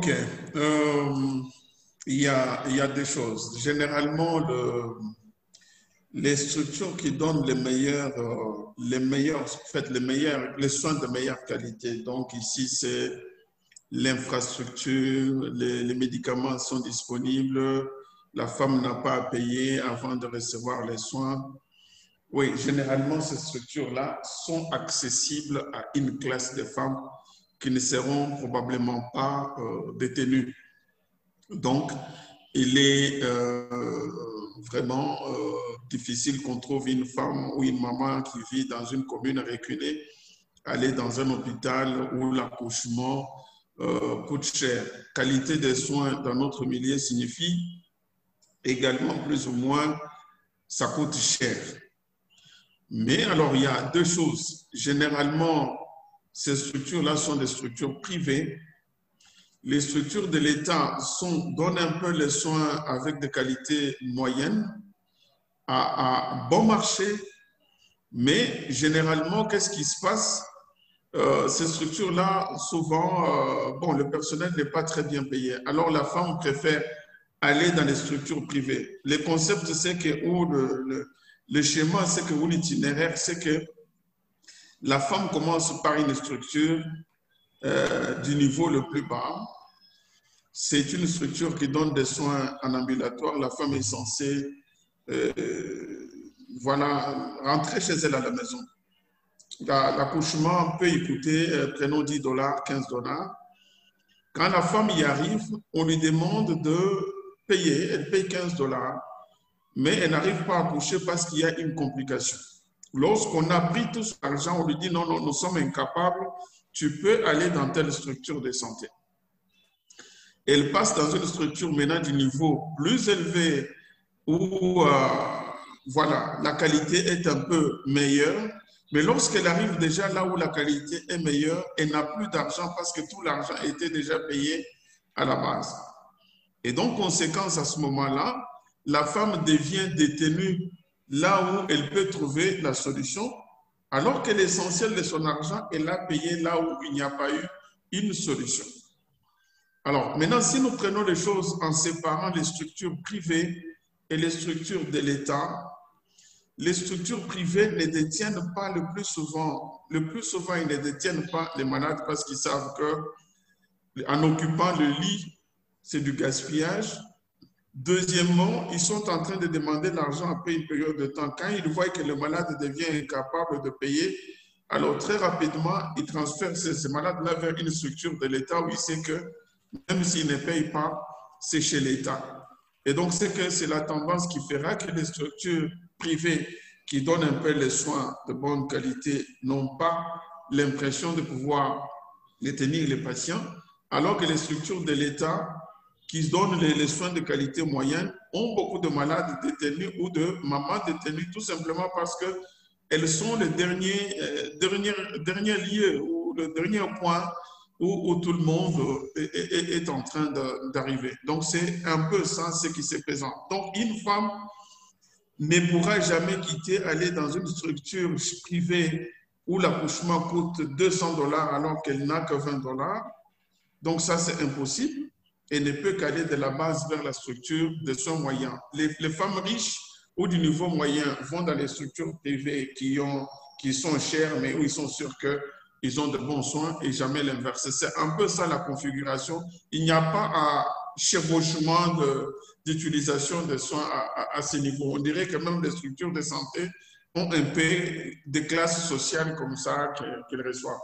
Ok. Euh, il, y a, y a des choses. Généralement, le, les structures qui donnent les meilleurs, euh, les meilleurs, en les meilleurs, les soins de meilleure qualité. Donc ici, c'est l'infrastructure, les, médicaments sont disponibles, la femme n'a pas à payer avant de recevoir les soins. Oui, généralement, ces structures-là sont accessibles à une classe de femmes qui ne seront probablement pas euh, détenues. Donc, il est euh, vraiment euh, difficile qu'on trouve une femme ou une maman qui vit dans une commune reculée, aller dans un hôpital où l'accouchement euh, coûte cher. Qualité des soins dans notre milieu signifie également plus ou moins ça coûte cher. Mais alors, il y a deux choses. Généralement, ces structures-là sont des structures privées. Les structures de l'État donnent un peu les soins avec des qualités moyennes, à, bon marché, mais généralement, qu'est-ce qui se passe? Euh, Ces structures-là, souvent, euh, bon, le personnel n'est pas très bien payé. Alors, la femme préfère aller dans les structures privées. Le concept, c'est que, ou le schéma, c'est que, ou l'itinéraire, c'est que la femme commence par une structure euh, du niveau le plus bas. C'est une structure qui donne des soins en ambulatoire. La femme est censée euh, voilà, rentrer chez elle à la maison. L'accouchement peut y coûter, euh, prenons 10 dollars, 15 dollars. Quand la femme y arrive, on lui demande de payer. Elle paye 15 dollars, mais elle n'arrive pas à accoucher parce qu'il y a une complication. Lorsqu'on a pris tout cet argent, on lui dit non, non, nous sommes incapables, tu peux aller dans telle structure de santé. Elle passe dans une structure maintenant du niveau plus élevé où euh, voilà, la qualité est un peu meilleure. Mais lorsqu'elle arrive déjà là où la qualité est meilleure, elle n'a plus d'argent parce que tout l'argent était déjà payé à la base. Et donc, conséquence à ce moment-là, la femme devient détenue là où elle peut trouver la solution, alors que l'essentiel de son argent, elle l'a payé là où il n'y a pas eu une solution. Alors, maintenant, si nous prenons les choses en séparant les structures privées et les structures de l'État, les structures privées ne détiennent pas le plus souvent, le plus souvent, ils ne détiennent pas les malades parce qu'ils savent que en occupant le lit, c'est du gaspillage. Deuxièmement, ils sont en train de demander l'argent après une période de temps. Quand ils voient que le malade devient incapable de payer, alors très rapidement, ils transfèrent ces, ces malades-là vers une structure de l'État où ils savent que même s'ils ne payent pas, c'est chez l'État. Et donc, c'est que c'est la tendance qui fera que les structures privées qui donnent un peu les soins de bonne qualité n'ont pas l'impression de pouvoir détenir les patients, alors que les structures de l'État qui donnent les, soins de qualité moyenne ont beaucoup de malades détenus ou de mamans détenues tout simplement parce que elles sont les derniers, euh, derniers, derniers lieux ou le dernier point où, tout le monde est, est en train d'arriver. Donc, c'est un peu ça ce qui se présente. Donc, une femme ne pourra jamais quitter, aller dans une structure privée où l'accouchement coûte 200 dollars alors qu'elle n'a que 20 dollars. Donc, ça, c'est impossible et ne peut qu'aller de la base vers la structure de son moyen. Les, femmes riches ou du niveau moyen vont dans les structures privées qui, ont, qui sont chères, mais où ils sont sûrs qu'ils ont de bons soins et jamais l'inverse. C'est un peu ça la configuration. Il n'y a pas un chevauchement d'utilisation de, de, soins à, à, à, ce niveau. On dirait que même les structures de santé ont un peu des classes sociales comme ça qu'elles reçoivent.